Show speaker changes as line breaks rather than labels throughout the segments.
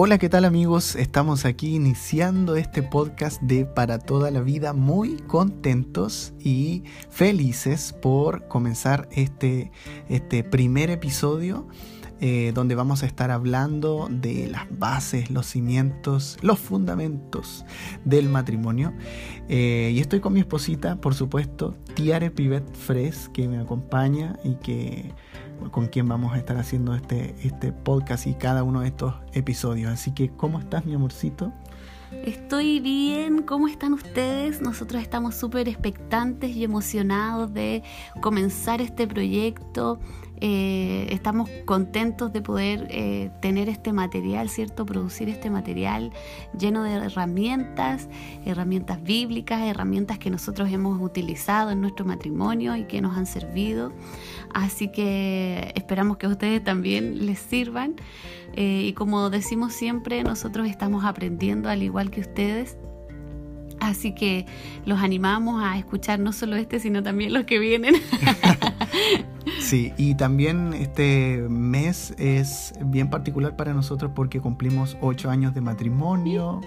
Hola, ¿qué tal amigos? Estamos aquí iniciando este podcast de Para toda la vida, muy contentos y felices por comenzar este, este primer episodio. Eh, donde vamos a estar hablando de las bases, los cimientos, los fundamentos del matrimonio. Eh, y estoy con mi esposita, por supuesto, Tiare Pivet Fres, que me acompaña y que con quien vamos a estar haciendo este, este podcast y cada uno de estos episodios. Así que, ¿cómo estás, mi amorcito?
Estoy bien, ¿cómo están ustedes? Nosotros estamos súper expectantes y emocionados de comenzar este proyecto. Eh, estamos contentos de poder eh, tener este material, ¿cierto? Producir este material lleno de herramientas, herramientas bíblicas, herramientas que nosotros hemos utilizado en nuestro matrimonio y que nos han servido. Así que esperamos que a ustedes también les sirvan. Eh, y como decimos siempre, nosotros estamos aprendiendo al igual que ustedes. Así que los animamos a escuchar no solo este, sino también los que vienen.
Sí, y también este mes es bien particular para nosotros porque cumplimos ocho años de matrimonio,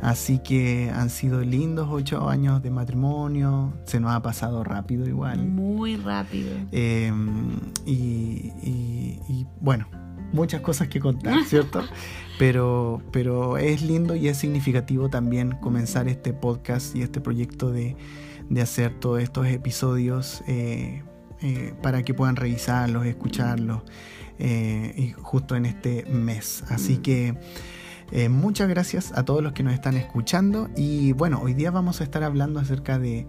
así que han sido lindos ocho años de matrimonio, se nos ha pasado rápido igual.
Muy rápido.
Em, y, bueno, muchas cosas que contar, ¿cierto? pero, pero es lindo y es significativo también comenzar este podcast y este proyecto de, hacer todos estos episodios. Eh, eh, para que puedan revisarlos, escucharlos, eh, y justo en este mes. Así que eh, muchas gracias a todos los que nos están escuchando y bueno, hoy día vamos a estar hablando acerca de,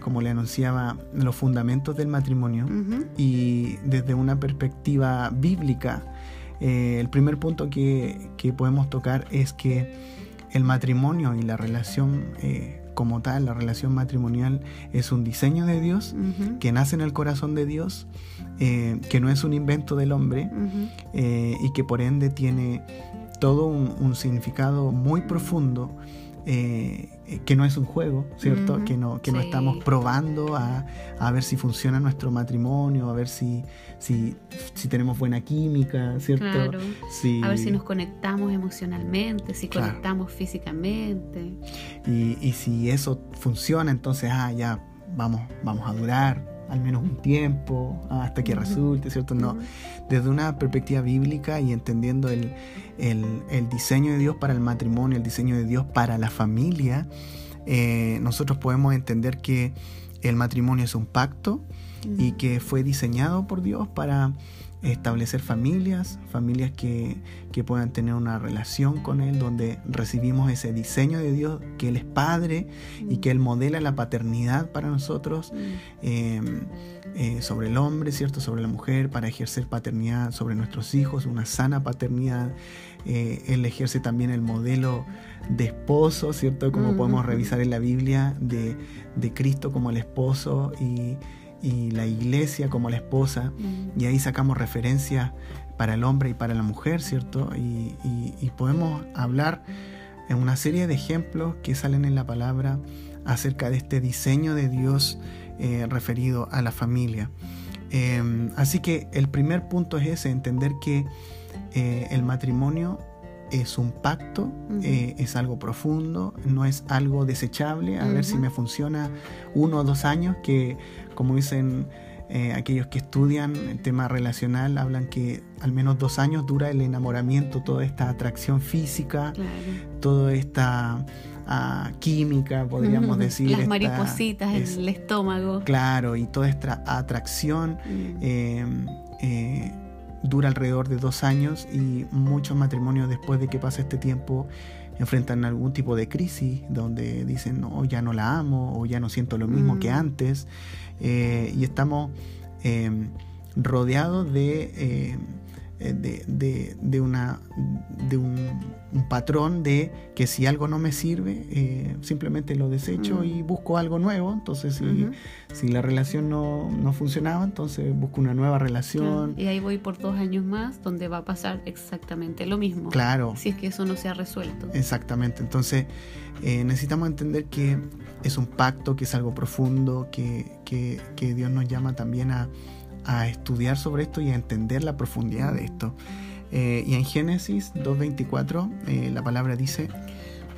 como le anunciaba, los fundamentos del matrimonio y desde una perspectiva bíblica. el primer punto que, que, podemos tocar es que el matrimonio y la relación como tal, la relación matrimonial es un diseño de Dios que nace en el corazón de Dios, eh, que no es un invento del hombre eh, y que por ende tiene todo un significado muy profundo eh, que no es un juego, ¿cierto? Que, no, que no estamos probando a, ver si funciona nuestro matrimonio, a ver si, si, tenemos buena química, ¿cierto?
A ver si nos conectamos emocionalmente, si conectamos físicamente.
Y, y, si eso funciona, entonces, ah, ya vamos, vamos a durar, al menos un tiempo, hasta que resulte, ¿cierto? No, desde una perspectiva bíblica y entendiendo el, diseño de Dios para el matrimonio, el diseño de Dios para la familia, eh, nosotros podemos entender que el matrimonio es un pacto y que fue diseñado por Dios para establecer familias, familias que, puedan tener una relación con Él, donde recibimos ese diseño de Dios, que Él es Padre y que Él modela la paternidad para nosotros em, eh, sobre el hombre, ¿cierto? Sobre la mujer, para ejercer paternidad sobre nuestros hijos, una sana paternidad. Eh, él ejerce también el modelo de esposo, ¿cierto? Como podemos revisar en la Biblia, de, de Cristo como el esposo y y la iglesia como la esposa, mm. y ahí sacamos referencias para el hombre y para la mujer, ¿cierto? Y, podemos hablar en una serie de ejemplos que salen en la palabra acerca de este diseño de Dios eh, referido a la familia. Em, así que el primer punto es ese, entender que eh, el matrimonio es un pacto, eh, es algo profundo, no es algo desechable, a ver si me funciona uno o dos años, que como dicen eh, aquellos que estudian el tema relacional, hablan que al menos dos años dura el enamoramiento, toda esta atracción física, toda esta... Ah, química, podríamos decir.
Las maripositas en el estómago.
Claro, y toda esta atracción em, eh, dura alrededor de dos años y muchos matrimonios después de que pasa este tiempo enfrentan algún tipo de crisis donde dicen, no, ya no la amo o ya no siento lo mismo que mm. antes eh, y estamos em, rodeados de eh, eh, de, de, una, de un, patrón de que si algo no me sirve, eh, simplemente lo desecho y busco algo nuevo. Entonces, si, si la relación no, no, funcionaba, entonces busco una nueva relación.
Y ahí voy por dos años más, donde va a pasar exactamente lo mismo.
Claro.
Si es que eso no se ha resuelto.
Exactamente. Entonces, eh, necesitamos entender que es un pacto, que es algo profundo, que, que, que Dios nos llama también a a estudiar sobre esto y a entender la profundidad de esto. Eh, y en Génesis 2.24 eh, la palabra dice,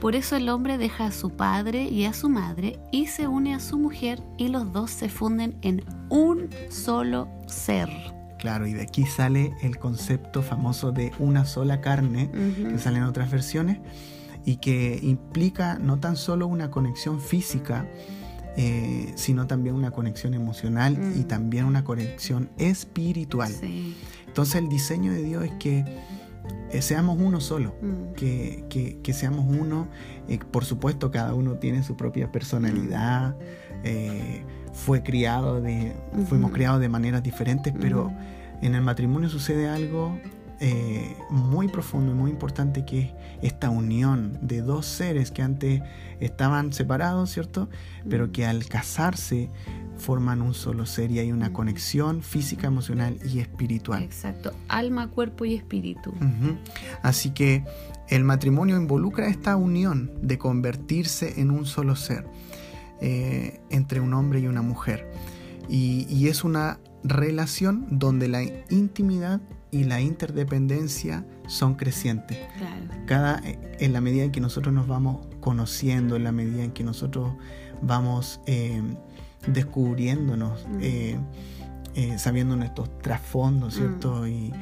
por eso el hombre deja a su padre y a su madre y se une a su mujer y los dos se funden en un solo ser.
Claro, y de aquí sale el concepto famoso de una sola carne, que sale en otras versiones, y que implica no tan solo una conexión física, eh, sino también una conexión emocional y mm. también una conexión espiritual. Entonces el diseño de Dios es que eh, seamos uno solo, mm. que, seamos uno. Eh, por supuesto, cada uno tiene su propia personalidad, fue criado de, fuimos criados de maneras diferentes, pero en el matrimonio sucede algo eh, muy profundo y muy importante que es esta unión de dos seres que antes estaban separados, ¿cierto? Pero que al casarse forman un solo ser y hay una conexión física, emocional y espiritual.
Exacto, alma, cuerpo y espíritu.
Así que el matrimonio involucra esta unión de convertirse en un solo ser eh, entre un hombre y una mujer. y es una relación donde la intimidad y la interdependencia son crecientes. Cada, en la medida en que nosotros nos vamos conociendo, en la medida en que nosotros vamos eh, descubriéndonos, mm. eh, eh, sabiendo nuestros trasfondos, mm. ¿cierto? Y,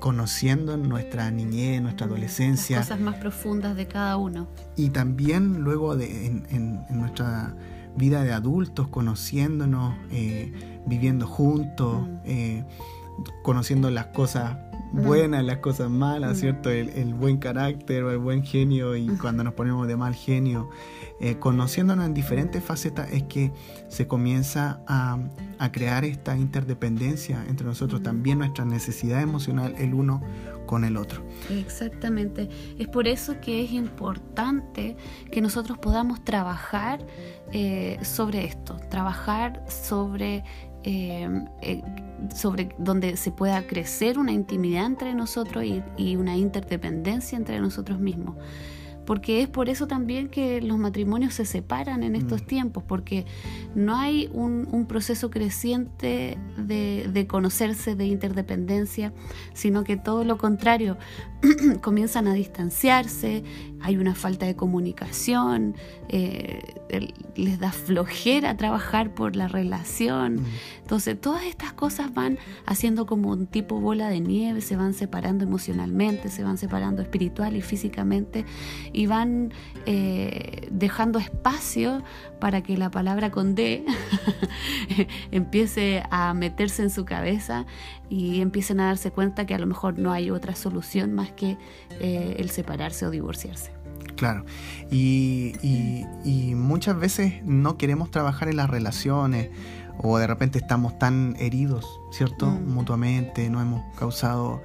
conociendo nuestra niñez, nuestra mm. adolescencia.
Las cosas más profundas de cada uno.
Y también luego de, en, nuestra vida de adultos, conociéndonos, viviendo juntos conociendo las cosas buenas, las cosas malas, ¿cierto? El, buen carácter o el buen genio y cuando nos ponemos de mal genio, eh, conociéndonos en diferentes facetas es que se comienza a, crear esta interdependencia entre nosotros, también nuestra necesidad emocional el uno con el otro.
Exactamente. Es por eso que es importante que nosotros podamos trabajar eh, sobre esto, trabajar sobre Em, eh, sobre donde se pueda crecer una intimidad entre nosotros y una interdependencia entre nosotros mismos porque es por eso también que los matrimonios se separan en estos mm. tiempos, porque no hay un, proceso creciente de, conocerse, de interdependencia, sino que todo lo contrario, comienzan a distanciarse, hay una falta de comunicación, eh, les da flojera trabajar por la relación. Entonces, todas estas cosas van haciendo como un tipo bola de nieve, se van separando emocionalmente, se van separando espiritual y físicamente y van eh, dejando espacio para que la palabra con D empiece a meterse en su cabeza y empiecen a darse cuenta que a lo mejor no hay otra solución más que eh, el separarse o divorciarse.
Claro, y, muchas veces no queremos trabajar en las relaciones o de repente estamos tan heridos, ¿cierto? Mm. Mutuamente, no hemos causado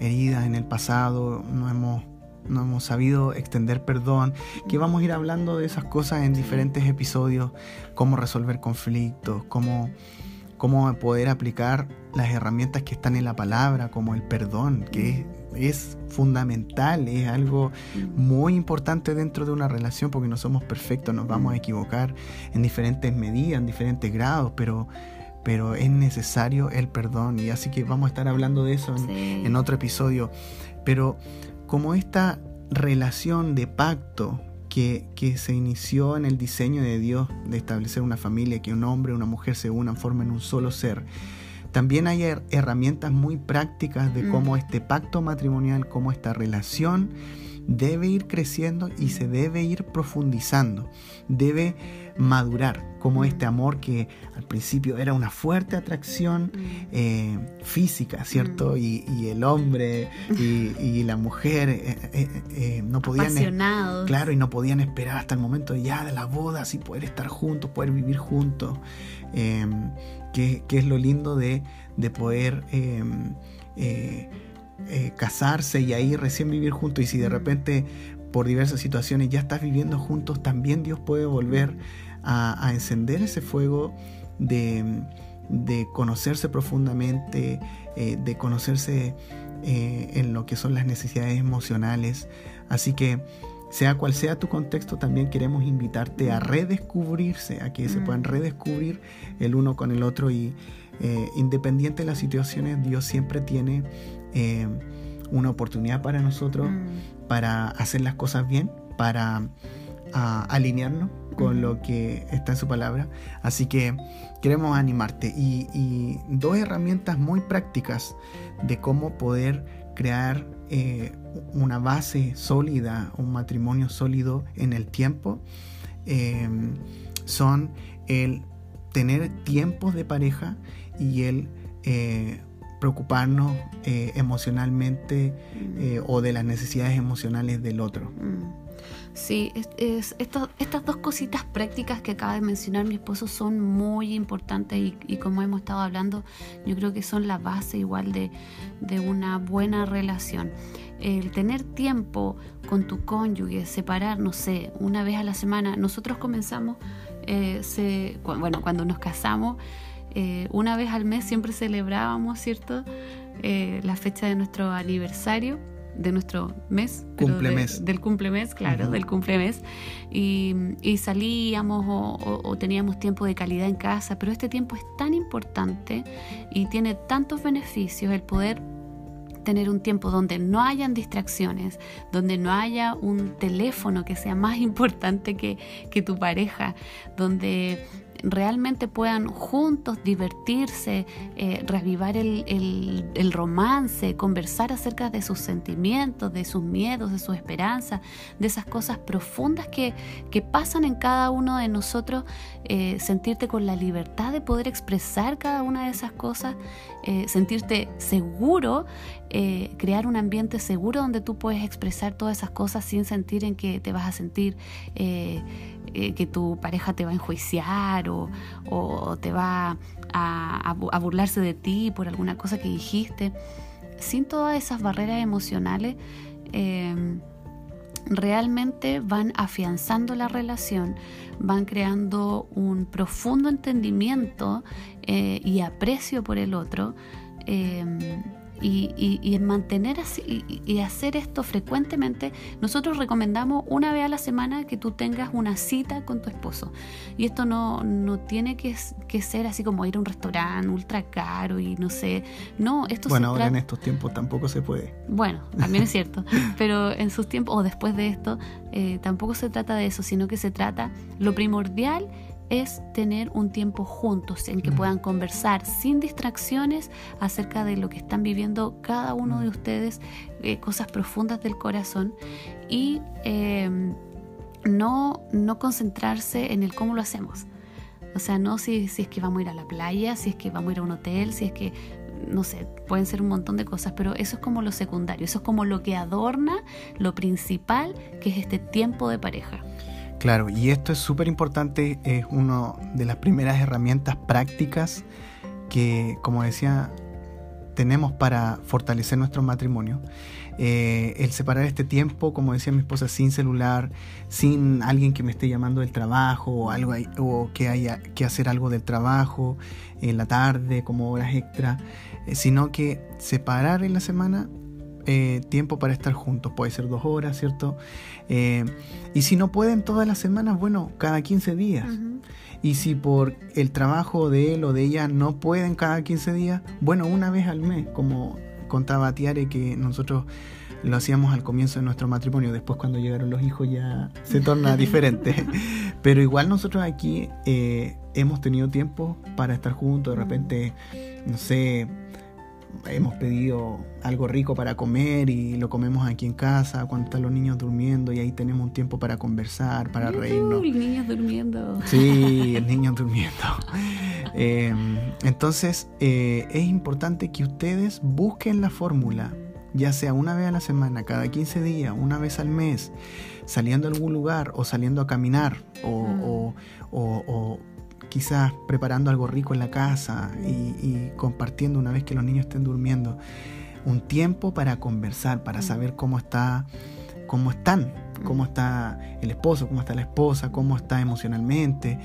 heridas en el pasado, no hemos no hemos sabido extender perdón, que vamos a ir hablando de esas cosas en diferentes episodios, cómo resolver conflictos, cómo, cómo poder aplicar las herramientas que están en la palabra, como el perdón, que es, fundamental, es algo muy importante dentro de una relación, porque no somos perfectos, nos vamos a equivocar en diferentes medidas, en diferentes grados, pero pero es necesario el perdón y así que vamos a estar hablando de eso en, en otro episodio. Pero como esta relación de pacto que, se inició en el diseño de Dios de establecer una familia, que un hombre y una mujer se unan, formen un solo ser. También hay herramientas muy prácticas de cómo mm. este pacto matrimonial, cómo esta relación debe ir creciendo y se debe ir profundizando, debe madurar, como este amor que al principio era una fuerte atracción mm. eh, física, ¿cierto? Mm. Y, el hombre y, la mujer eh, eh, no podían... Claro, y no podían esperar hasta el momento ya de la boda, así poder estar juntos, poder vivir juntos, em, que, es lo lindo de, de poder em, eh, casarse y ahí recién vivir juntos y si de repente por diversas situaciones ya estás viviendo juntos, también Dios puede volver a, encender ese fuego de, conocerse profundamente, eh, de conocerse eh, en lo que son las necesidades emocionales. Así que sea cual sea tu contexto, también queremos invitarte a redescubrirse, a que se puedan redescubrir el uno con el otro y independiente de las situaciones, Dios siempre tiene eh, una oportunidad para nosotros
Mm.
para hacer las cosas bien, para ah, alinearnos con lo que está en su palabra. Así que queremos animarte y, y dos herramientas muy prácticas de cómo poder crear eh, una base sólida, un matrimonio sólido en el tiempo, eh, son el tener tiempos de pareja y el eh, preocuparnos eh, emocionalmente eh, o de las necesidades emocionales del otro.
Mm. Sí, es, es- esto- estas dos cositas prácticas que acaba de mencionar mi esposo son muy importantes y, y como hemos estado hablando, yo creo que son la base igual de, de una buena relación. El tener tiempo con tu cónyuge, separar, no sé, una vez a la semana. Nosotros comenzamos, eh, se- cu- bueno, cuando nos casamos, eh, una vez al mes siempre celebrábamos, ¿cierto? Eh, la fecha de nuestro aniversario, de nuestro mes. pero de-
Cumplemes.
del cumplemes, claro, del cumplemes. Y, y salíamos o, o- o teníamos tiempo de calidad en casa, pero este tiempo es tan importante y tiene tantos beneficios el poder tener un tiempo donde no hayan distracciones, donde no haya un teléfono que sea más importante que, que tu pareja, donde realmente puedan juntos divertirse, eh, el, el- romance, conversar acerca de sus sentimientos, de sus miedos, de sus esperanzas, de esas cosas profundas que, que pasan en cada uno de nosotros, eh, sentirte con la libertad de poder expresar cada una de esas cosas, eh, sentirte seguro, eh, crear un ambiente seguro donde tú puedes expresar todas esas cosas sin sentir en que te vas a sentir que tu pareja te va a enjuiciar o, te va a, a bu- a burlarse de ti por alguna cosa que dijiste. Sin todas esas barreras emocionales, eh, realmente van afianzando la relación, van creando un profundo entendimiento eh, y aprecio por el otro. eh, y, y- y en mantener así y, y hacer esto frecuentemente, nosotros recomendamos una vez a la semana que tú tengas una cita con tu esposo. Y esto no, no tiene que, ser así como ir a un restaurante ultra caro y no sé. No, esto
Bueno,
se
ahora en estos tiempos tampoco se puede.
bueno, también es cierto, pero en sus tiempos o después de esto, eh, tampoco se trata de eso, sino que se trata, lo primordial es tener un tiempo juntos en que
Mm.
puedan conversar sin distracciones acerca de lo que están viviendo cada uno
Mm.
de ustedes, eh, cosas profundas del corazón y eh, no, no concentrarse en el cómo lo hacemos. O sea, no si, si es que vamos a ir a la playa, si es que vamos a ir a un hotel, si es que, no sé, pueden ser un montón de cosas, pero eso es como lo secundario, eso es como lo que adorna lo principal, que es este tiempo de pareja.
Claro, y esto es súper importante, es una de las primeras herramientas prácticas que, como decía, tenemos para fortalecer nuestro matrimonio. Eh, el separar este tiempo, como decía mi esposa, sin celular, sin alguien que me esté llamando del trabajo o, algo o que haya que hacer algo del trabajo en la tarde como horas extra, eh, sino que separar en la semana eh, tiempo para estar juntos. Puede ser dos horas, ¿cierto? Eh, y si no pueden todas las semanas, bueno, cada 15 días. Y si por el trabajo de él o de ella no pueden cada 15 días, bueno, una vez al mes, como contaba Tiare que nosotros lo hacíamos al comienzo de nuestro matrimonio, después cuando llegaron los hijos ya se torna diferente. Pero igual nosotros aquí eh, hemos tenido tiempo para estar juntos, de repente, no sé, hemos pedido algo rico para comer y lo comemos aquí en casa cuando están los niños durmiendo y ahí tenemos un tiempo para conversar, para reírnos.
Uy, niños durmiendo.
Sí, el niño durmiendo. Eh, entonces, eh, es importante que ustedes busquen la fórmula, ya sea una vez a la semana, cada 15 días, una vez al mes, saliendo a algún lugar o saliendo a caminar o,
Mm.
o- o- o quizás preparando algo rico en la casa y, y compartiendo una vez que los niños estén durmiendo. Un tiempo para conversar, para
Mm.
saber cómo está, cómo están, cómo está el esposo, cómo está la esposa, cómo está emocionalmente,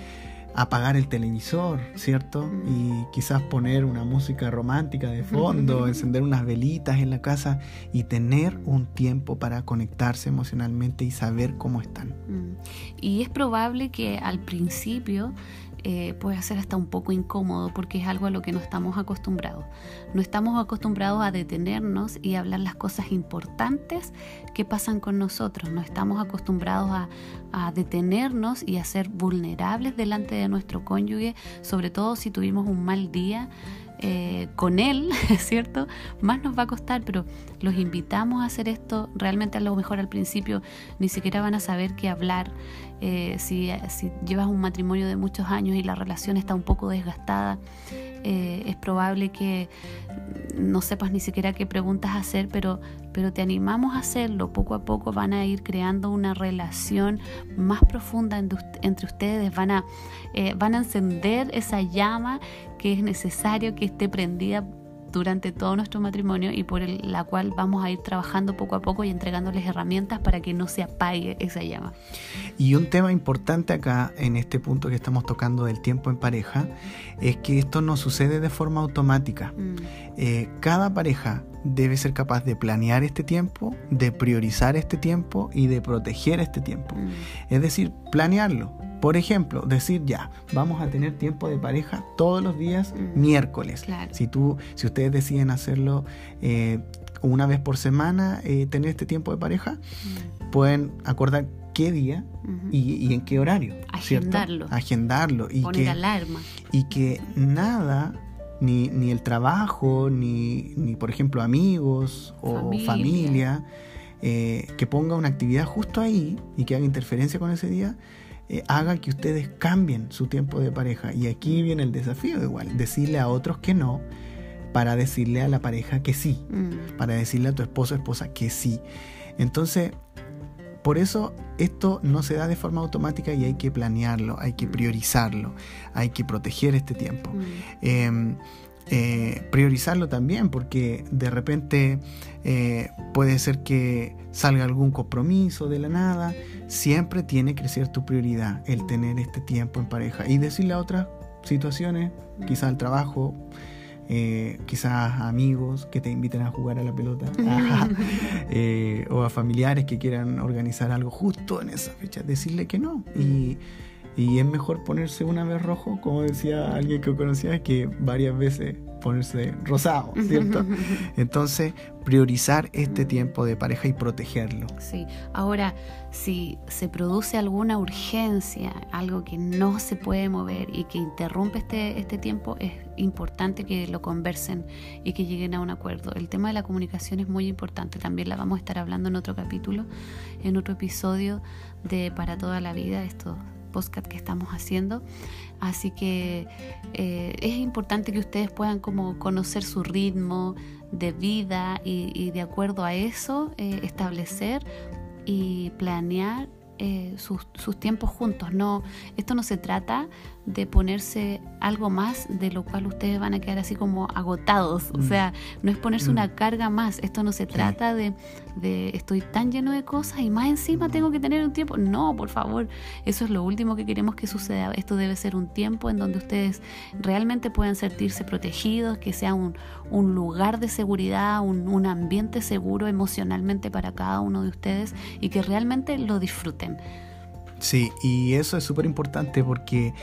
apagar el televisor, ¿cierto?
Mm.
Y quizás poner una música romántica de fondo, encender unas velitas en la casa y tener un tiempo para conectarse emocionalmente y saber cómo están.
Mm. Y es probable que al principio eh, puede ser hasta un poco incómodo porque es algo a lo que no estamos acostumbrados. No estamos acostumbrados a detenernos y hablar las cosas importantes que pasan con nosotros. No estamos acostumbrados a, a detenernos y a ser vulnerables delante de nuestro cónyuge, sobre todo si tuvimos un mal día. Eh, con él, ¿cierto? Más nos va a costar, pero los invitamos a hacer esto. Realmente a lo mejor al principio ni siquiera van a saber qué hablar. Eh, si, llevas un matrimonio de muchos años y la relación está un poco desgastada, eh, es probable que no sepas ni siquiera qué preguntas hacer, pero, pero te animamos a hacerlo. Poco a poco van a ir creando una relación más profunda entre ustedes, van a, eh, van a encender esa llama que es necesario que esté prendida durante todo nuestro matrimonio y por la cual vamos a ir trabajando poco a poco y entregándoles herramientas para que no se apague esa llama.
Y un tema importante acá en este punto que estamos tocando del tiempo en pareja es que esto no sucede de forma automática. Mm. Eh, cada pareja debe ser capaz de planear este tiempo, de priorizar este tiempo y de proteger este tiempo. Mm. Es decir, planearlo por ejemplo, decir ya, vamos a tener tiempo de pareja todos los días mm. miércoles. Si tú, si ustedes deciden hacerlo eh, una vez por semana, eh, tener este tiempo de pareja, mm. pueden acordar qué día y, en qué horario.
Agendarlo.
Agendarlo.
Y Poner alarma.
Y que nada ni, ni, el trabajo, ni, ni, por ejemplo amigos o familia, eh, que ponga una actividad justo ahí y que haga interferencia con ese día, eh, haga que ustedes cambien su tiempo de pareja. Y aquí viene el desafío igual, decirle a otros que no para decirle a la pareja que sí, mm. para decirle a tu esposo o esposa que sí. Entonces, por eso esto no se da de forma automática y hay que planearlo, hay que mm. priorizarlo, hay que proteger este tiempo. Mm. Em, eh, priorizarlo también, porque de repente eh, puede ser que salga algún compromiso de la nada. Siempre tiene que ser tu prioridad el tener este tiempo en pareja y decirle a otras situaciones, quizás al trabajo, eh, quizás amigos que te inviten a jugar a la pelota o a familiares que quieran organizar algo justo en esa fecha, decirle que no. Y y es mejor ponerse una vez rojo, como decía alguien que conocía, que varias veces ponerse rosado, ¿cierto? Entonces, priorizar este tiempo de pareja y protegerlo.
Sí, ahora, si se produce alguna urgencia, algo que no se puede mover y que interrumpe este, este tiempo, es importante que lo conversen y que lleguen a un acuerdo. El tema de la comunicación es muy importante, también la vamos a estar hablando en otro capítulo, en otro episodio de Para toda la vida, esto podcast que estamos haciendo. Así que eh, es importante que ustedes puedan como conocer su ritmo de vida y, de acuerdo a eso eh, establecer y planear eh, sus, sus, tiempos juntos. No, esto no se trata de ponerse algo más de lo cual ustedes van a quedar así como agotados. O mm. sea, no es ponerse una mm. carga más. Esto no se trata de, de, estoy tan lleno de cosas y más encima tengo que tener un tiempo. No, por favor, eso es lo último que queremos que suceda. Esto debe ser un tiempo en donde ustedes realmente puedan sentirse protegidos, que sea un, un lugar de seguridad, un, un ambiente seguro emocionalmente para cada uno de ustedes y que realmente lo disfruten.
Sí, y eso es súper importante porque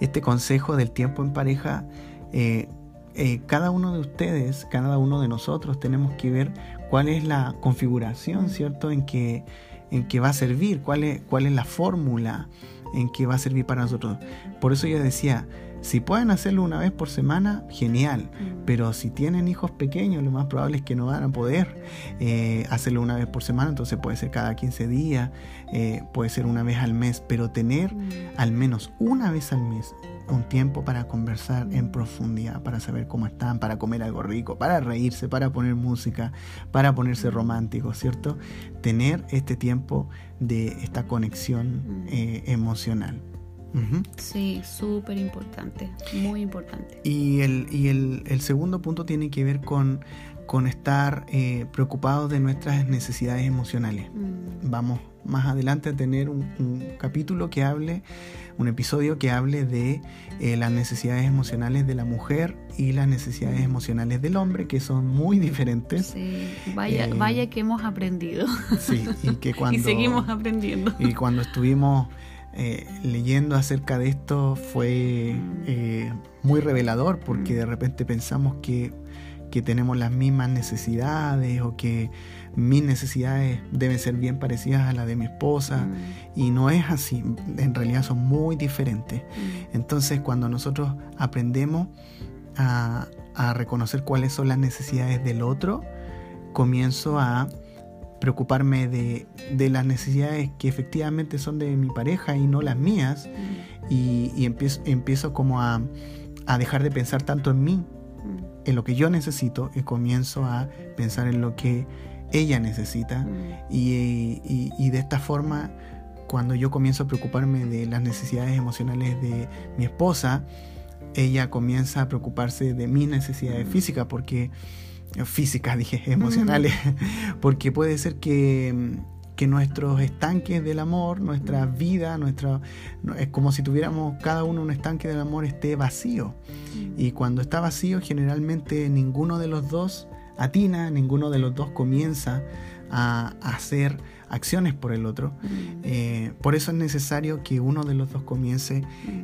este consejo del tiempo en pareja, eh, eh, cada uno de ustedes, cada uno de nosotros tenemos que ver cuál es la configuración, ¿cierto? En que, en que va a servir, cuál es, cuál es la fórmula en que va a servir para nosotros. Por eso yo decía, si pueden hacerlo una vez por semana, genial. Mm. Pero si tienen hijos pequeños, lo más probable es que no van a poder eh, hacerlo una vez por semana. Entonces puede ser cada 15 días, eh, puede ser una vez al mes. Pero tener mm. al menos una vez al mes un tiempo para conversar en profundidad, para saber cómo están, para comer algo rico, para reírse, para poner música, para ponerse mm. romántico, ¿cierto? Tener este tiempo de esta conexión eh, emocional.
Sí, súper importante, muy importante.
Y, el, y el, segundo punto tiene que ver con, con estar eh, preocupados de nuestras necesidades emocionales. Mm. Vamos más adelante a tener un, capítulo que hable, un episodio que hable de eh, las necesidades emocionales de la mujer y las necesidades emocionales del hombre, que son muy diferentes.
Sí, vaya, eh, vaya que hemos aprendido.
Sí, y que cuando...
y seguimos aprendiendo.
Y cuando estuvimos eh, leyendo acerca de esto fue eh, muy revelador porque de repente pensamos que, que, tenemos las mismas necesidades o que mis necesidades deben ser bien parecidas a las de mi esposa y no es así, en realidad son muy diferentes. Entonces cuando nosotros aprendemos a, a reconocer cuáles son las necesidades del otro, comienzo a preocuparme de, de, las necesidades que efectivamente son de mi pareja y no las mías. Y, y, empiezo, empiezo como a, a, dejar de pensar tanto en mí, en lo que yo necesito, y comienzo a pensar en lo que ella necesita. Y, y, y de esta forma, cuando yo comienzo a preocuparme de las necesidades emocionales de mi esposa, ella comienza a preocuparse de mis necesidades físicas, porque físicas, dije, emocionales, porque puede ser que, que, nuestros estanques del amor, nuestra vida, nuestra, es como si tuviéramos cada uno un estanque del amor esté vacío. Y cuando está vacío, generalmente ninguno de los dos atina, ninguno de los dos comienza a, hacer acciones por el otro. Mm. Eh, por eso es necesario que uno de los dos comience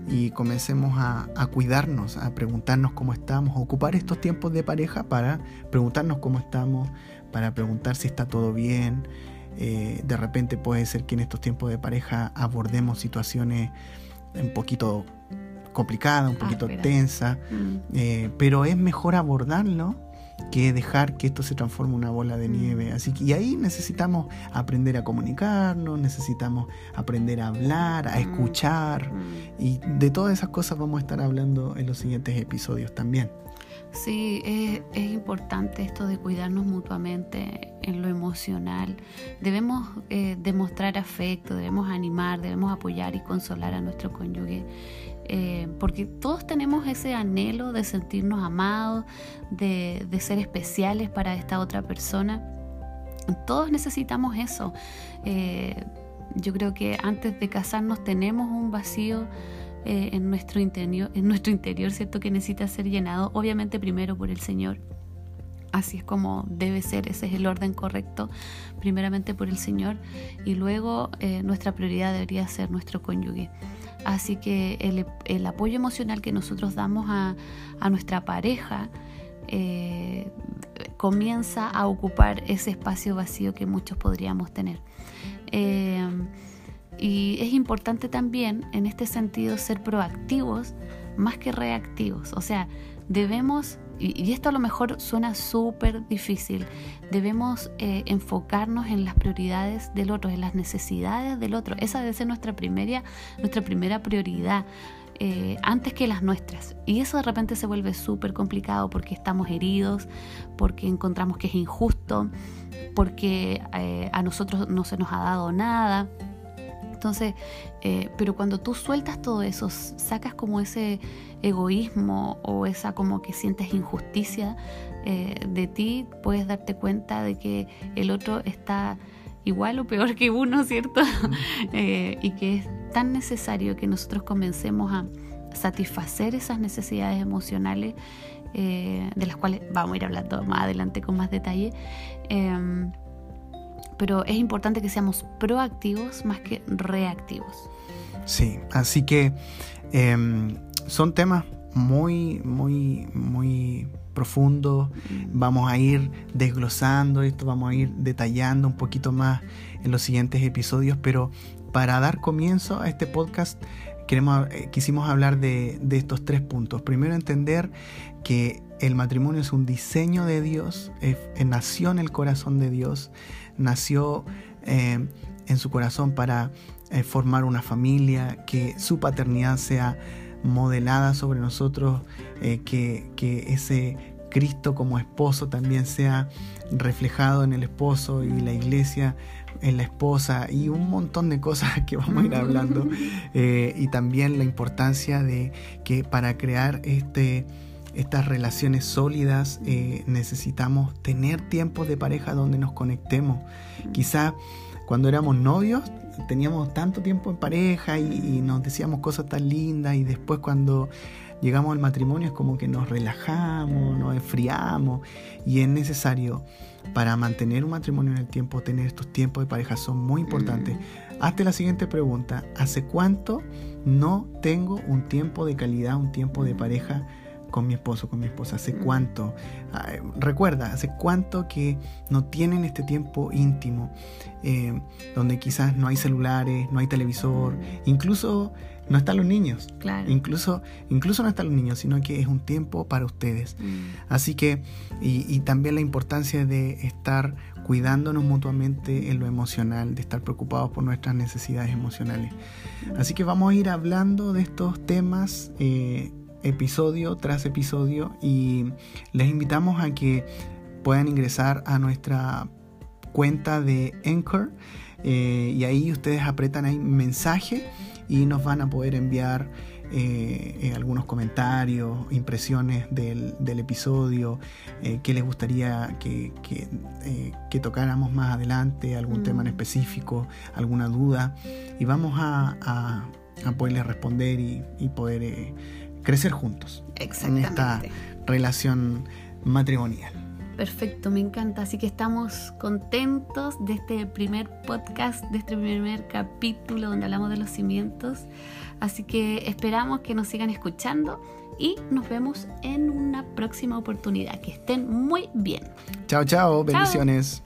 y comencemos a, cuidarnos, a preguntarnos cómo estamos, ocupar estos tiempos de pareja para preguntarnos cómo estamos, para preguntar si está todo bien. Eh, de repente puede ser que en estos tiempos de pareja abordemos situaciones un poquito complicadas, un poquito tensas, mm. eh, pero es mejor abordarlo que dejar que esto se transforme en una bola de nieve. Así que y ahí necesitamos aprender a comunicarnos, necesitamos aprender a hablar, a escuchar y de todas esas cosas vamos a estar hablando en los siguientes episodios también.
Sí, es, importante esto de cuidarnos mutuamente en lo emocional. Debemos eh, demostrar afecto, debemos animar, debemos apoyar y consolar a nuestro cónyuge eh, porque todos tenemos ese anhelo de sentirnos amados, de, ser especiales para esta otra persona. Todos necesitamos eso. Eh, yo creo que antes de casarnos tenemos un vacío eh, en, nuestro interior, en nuestro interior, ¿cierto? Que necesita ser llenado, obviamente primero por el Señor. Así es como debe ser, ese es el orden correcto, primeramente por el Señor y luego nuestra prioridad debería ser nuestro cónyuge. Así que el, apoyo emocional que nosotros damos a, nuestra pareja eh, comienza a ocupar ese espacio vacío que muchos podríamos tener. Eh, y es importante también en este sentido ser proactivos más que reactivos. O sea, debemos y, esto a lo mejor suena súper difícil, debemos eh, enfocarnos en las prioridades del otro, en las necesidades del otro. Esa debe ser nuestra primera, nuestra primera prioridad. Eh, antes que las nuestras. Y eso de repente se vuelve súper complicado porque estamos heridos, porque encontramos que es injusto, porque eh, a nosotros no se nos ha dado nada. Entonces, pero cuando tú sueltas todo eso, sacas como ese, egoísmo o esa como que sientes injusticia eh, de ti, puedes darte cuenta de que el otro está igual o peor que uno, ¿cierto? Eh, y que es tan necesario que nosotros comencemos a satisfacer esas necesidades emocionales eh, de las cuales vamos a ir hablando más adelante con más detalle. Pero es importante que seamos proactivos más que reactivos.
Sí, así que em, son temas muy, muy, muy profundos. Vamos a ir desglosando esto, vamos a ir detallando un poquito más en los siguientes episodios, pero para dar comienzo a este podcast queremos, eh, quisimos hablar de, estos tres puntos. Primero, entender que el matrimonio es un diseño de Dios, nació en el corazón de Dios, nació eh, en su corazón para eh, formar una familia, que su paternidad sea modelada sobre nosotros, eh, que, ese Cristo como esposo también sea reflejado en el esposo y la iglesia en la esposa y un montón de cosas que vamos a ir hablando eh, y también la importancia de que para crear este estas relaciones sólidas eh, necesitamos tener tiempos de pareja donde nos conectemos. Quizá cuando éramos novios teníamos tanto tiempo en pareja y, nos decíamos cosas tan lindas y después cuando llegamos al matrimonio es como que nos relajamos, nos enfriamos y es necesario para mantener un matrimonio en el tiempo, tener estos tiempos de pareja son muy importantes. Mm. Hazte la siguiente pregunta, ¿hace cuánto no tengo un tiempo de calidad, un tiempo de pareja? Con mi esposo, con mi esposa, hace mm. cuánto, recuerda, hace cuánto que no tienen este tiempo íntimo, eh, donde quizás no hay celulares, no hay televisor, mm. incluso no están los niños, incluso, incluso no están los niños, sino que es un tiempo para ustedes. Mm. Así que, y, también la importancia de estar cuidándonos mutuamente en lo emocional, de estar preocupados por nuestras necesidades emocionales. Así que vamos a ir hablando de estos temas. Eh, episodio tras episodio y les invitamos a que puedan ingresar a nuestra cuenta de Anchor eh, y ahí ustedes apretan ahí mensaje y nos van a poder enviar eh, eh, algunos comentarios, impresiones del, episodio, eh, qué les gustaría que, que, tocáramos más adelante, algún tema en mm. específico, alguna duda, y vamos a, a, poderles responder y, y poder crecer juntos en esta relación matrimonial.
Perfecto, me encanta. Así que estamos contentos de este primer podcast, de este primer capítulo donde hablamos de los cimientos. Así que esperamos que nos sigan escuchando y nos vemos en una próxima oportunidad. Que estén muy bien.
Chao, chao. Bendiciones.